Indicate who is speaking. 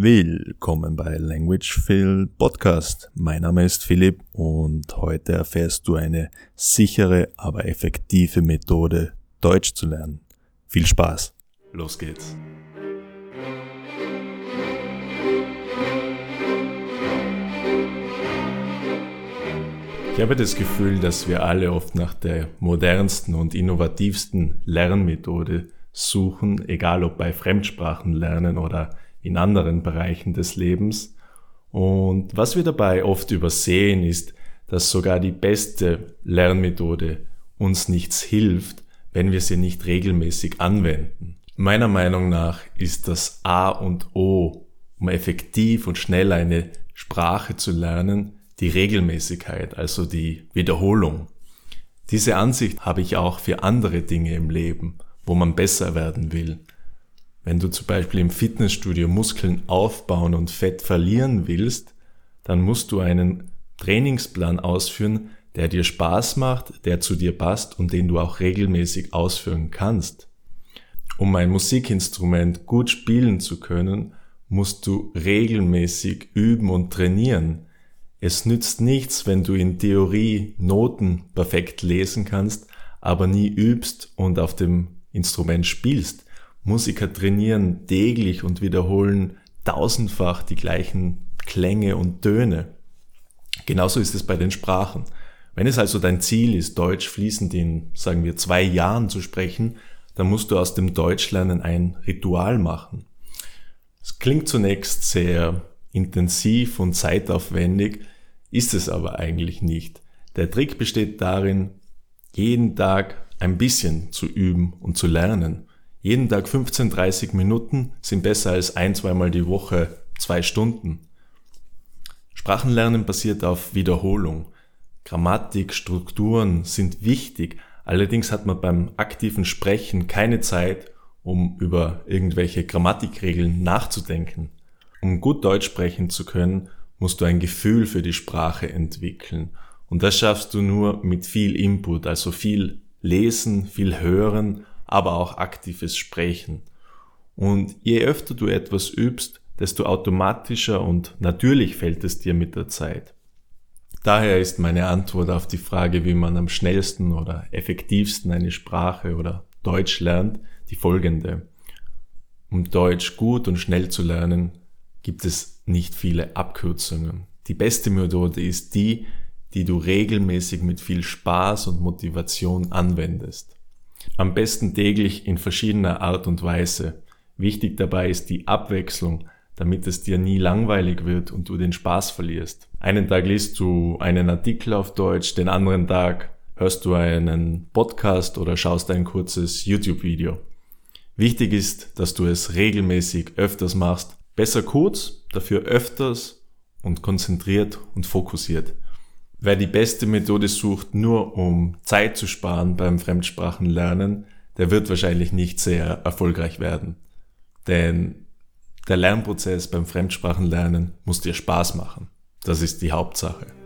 Speaker 1: Willkommen bei Language Phil Podcast. Mein Name ist Philipp und heute erfährst du eine sichere, aber effektive Methode, Deutsch zu lernen. Viel Spaß. Los geht's. Ich habe das Gefühl, dass wir alle oft nach der modernsten und innovativsten Lernmethode suchen, egal ob bei Fremdsprachenlernen oder in anderen Bereichen des Lebens. Und was wir dabei oft übersehen, ist, dass sogar die beste Lernmethode uns nichts hilft, wenn wir sie nicht regelmäßig anwenden. Meiner Meinung nach ist das A und O, um effektiv und schnell eine Sprache zu lernen, die Regelmäßigkeit, also die Wiederholung. Diese Ansicht habe ich auch für andere Dinge im Leben, wo man besser werden will. Wenn du zum Beispiel im Fitnessstudio Muskeln aufbauen und Fett verlieren willst, dann musst du einen Trainingsplan ausführen, der dir Spaß macht, der zu dir passt und den du auch regelmäßig ausführen kannst. Um ein Musikinstrument gut spielen zu können, musst du regelmäßig üben und trainieren. Es nützt nichts, wenn du in Theorie Noten perfekt lesen kannst, aber nie übst und auf dem Instrument spielst. Musiker trainieren täglich und wiederholen tausendfach die gleichen Klänge und Töne. Genauso ist es bei den Sprachen. Wenn es also dein Ziel ist, Deutsch fließend in, sagen wir, zwei Jahren zu sprechen, dann musst du aus dem Deutschlernen ein Ritual machen. Es klingt zunächst sehr intensiv und zeitaufwendig, ist es aber eigentlich nicht. Der Trick besteht darin, jeden Tag ein bisschen zu üben und zu lernen. Jeden Tag 15, 30 Minuten sind besser als ein, zweimal die Woche zwei Stunden. Sprachenlernen basiert auf Wiederholung. Grammatik, Strukturen sind wichtig, allerdings hat man beim aktiven Sprechen keine Zeit, um über irgendwelche Grammatikregeln nachzudenken. Um gut Deutsch sprechen zu können, musst du ein Gefühl für die Sprache entwickeln. Und das schaffst du nur mit viel Input, also viel Lesen, viel Hören aber auch aktives Sprechen. Und je öfter du etwas übst, desto automatischer und natürlich fällt es dir mit der Zeit. Daher ist meine Antwort auf die Frage, wie man am schnellsten oder effektivsten eine Sprache oder Deutsch lernt, die folgende. Um Deutsch gut und schnell zu lernen, gibt es nicht viele Abkürzungen. Die beste Methode ist die, die du regelmäßig mit viel Spaß und Motivation anwendest. Am besten täglich in verschiedener Art und Weise. Wichtig dabei ist die Abwechslung, damit es dir nie langweilig wird und du den Spaß verlierst. Einen Tag liest du einen Artikel auf Deutsch, den anderen Tag hörst du einen Podcast oder schaust ein kurzes YouTube-Video. Wichtig ist, dass du es regelmäßig öfters machst. Besser kurz, dafür öfters und konzentriert und fokussiert. Wer die beste Methode sucht, nur um Zeit zu sparen beim Fremdsprachenlernen, der wird wahrscheinlich nicht sehr erfolgreich werden. Denn der Lernprozess beim Fremdsprachenlernen muss dir Spaß machen. Das ist die Hauptsache.